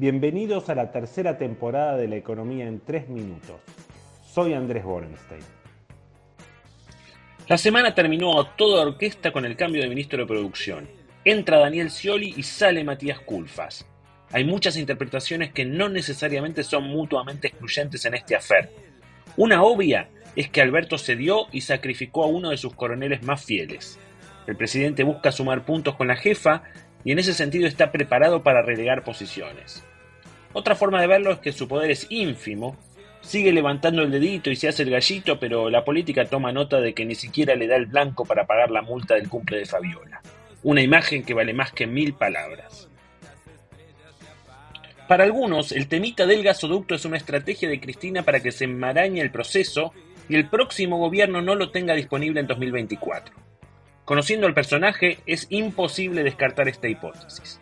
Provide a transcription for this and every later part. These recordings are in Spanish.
Bienvenidos a la tercera temporada de La Economía en 3 Minutos. Soy Andrés Borenstein. La semana terminó a toda orquesta con el cambio de ministro de Producción. Entra Daniel Scioli y sale Matías Culfas. Hay muchas interpretaciones que no necesariamente son mutuamente excluyentes en este afer. Una obvia es que Alberto cedió y sacrificó a uno de sus coroneles más fieles. El presidente busca sumar puntos con la jefa y en ese sentido está preparado para relegar posiciones. Otra forma de verlo es que su poder es ínfimo, sigue levantando el dedito y se hace el gallito, pero la política toma nota de que ni siquiera le da el blanco para pagar la multa del cumple de Fabiola. Una imagen que vale más que mil palabras. Para algunos, el temita del gasoducto es una estrategia de Cristina para que se enmarañe el proceso y el próximo gobierno no lo tenga disponible en 2024. Conociendo al personaje, es imposible descartar esta hipótesis.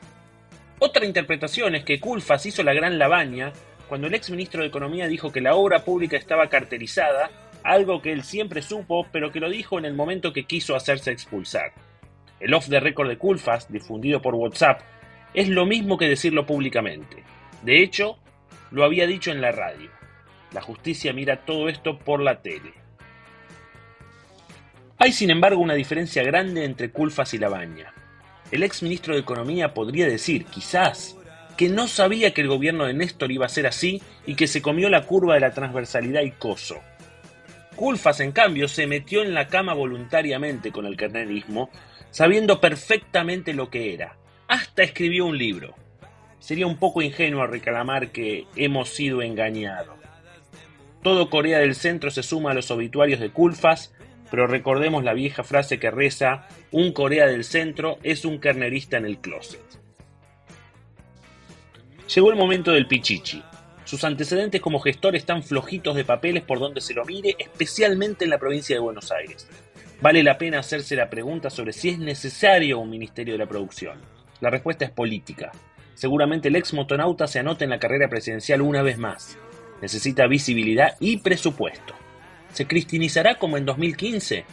Otra interpretación es que Culfas hizo la gran lavaña cuando el ex ministro de Economía dijo que la obra pública estaba carterizada, algo que él siempre supo, pero que lo dijo en el momento que quiso hacerse expulsar. El off the record de Culfas, difundido por WhatsApp, es lo mismo que decirlo públicamente. De hecho, lo había dicho en la radio. La justicia mira todo esto por la tele. Hay sin embargo una diferencia grande entre Culfas y Labaña. El ex ministro de Economía podría decir, quizás, que no sabía que el gobierno de Néstor iba a ser así y que se comió la curva de la transversalidad y coso. Culfas, en cambio, se metió en la cama voluntariamente con el carnerismo, sabiendo perfectamente lo que era. Hasta escribió un libro. Sería un poco ingenuo reclamar que hemos sido engañados. Todo Corea del Centro se suma a los obituarios de Culfas, pero recordemos la vieja frase que reza, un Corea del Centro es un carnerista en el closet. Llegó el momento del Pichichi. Sus antecedentes como gestor están flojitos de papeles por donde se lo mire, especialmente en la provincia de Buenos Aires. Vale la pena hacerse la pregunta sobre si es necesario un Ministerio de la Producción. La respuesta es política. Seguramente el ex motonauta se anota en la carrera presidencial una vez más. Necesita visibilidad y presupuesto. ¿Se cristinizará como en 2015?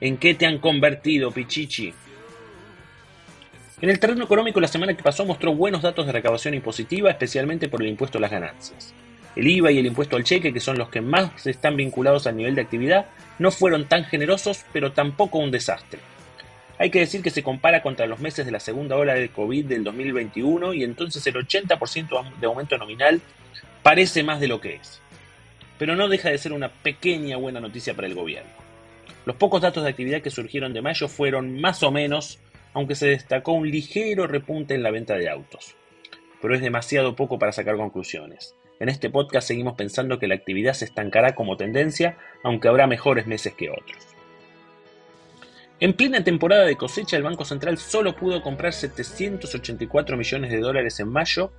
¿En qué te han convertido, Pichichi? En el terreno económico, la semana que pasó mostró buenos datos de recaudación impositiva, especialmente por el impuesto a las ganancias. El IVA y el impuesto al cheque, que son los que más están vinculados al nivel de actividad, no fueron tan generosos, pero tampoco un desastre. Hay que decir que se compara contra los meses de la segunda ola de COVID del 2021 y entonces el 80% de aumento nominal parece más de lo que es. Pero no deja de ser una pequeña buena noticia para el gobierno. Los pocos datos de actividad que surgieron de mayo fueron más o menos aunque se destacó un ligero repunte en la venta de autos. Pero es demasiado poco para sacar conclusiones. En este podcast seguimos pensando que la actividad se estancará como tendencia, aunque habrá mejores meses que otros. En plena temporada de cosecha, el Banco Central solo pudo comprar 784 millones de dólares en mayo,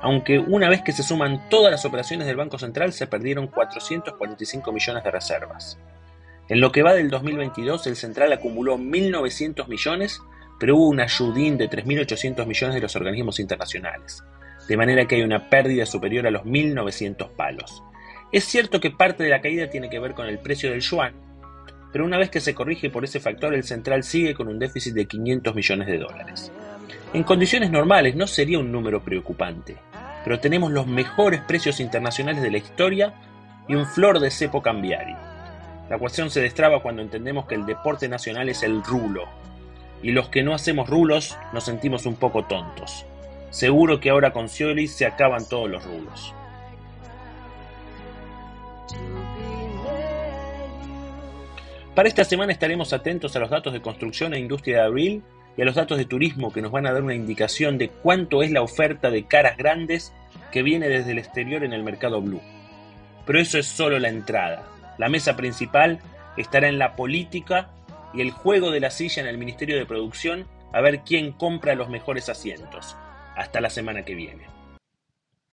aunque una vez que se suman todas las operaciones del Banco Central se perdieron 445 millones de reservas. En lo que va del 2022, el Central acumuló 1.900 millones pero hubo un ayudín de 3.800 millones de los organismos internacionales, de manera que hay una pérdida superior a los 1.900 palos. Es cierto que parte de la caída tiene que ver con el precio del yuan, pero una vez que se corrige por ese factor, el central sigue con un déficit de 500 millones de dólares. En condiciones normales no sería un número preocupante, pero tenemos los mejores precios internacionales de la historia y un flor de cepo cambiario. La ecuación se destraba cuando entendemos que el deporte nacional es el rulo, y los que no hacemos rulos nos sentimos un poco tontos. Seguro que ahora con Scioli se acaban todos los rulos. Para esta semana estaremos atentos a los datos de construcción e industria de abril y a los datos de turismo que nos van a dar una indicación de cuánto es la oferta de caras grandes que viene desde el exterior en el mercado blue. Pero eso es solo la entrada. La mesa principal estará en la política y el juego de la silla en el Ministerio de Producción a ver quién compra los mejores asientos. Hasta la semana que viene.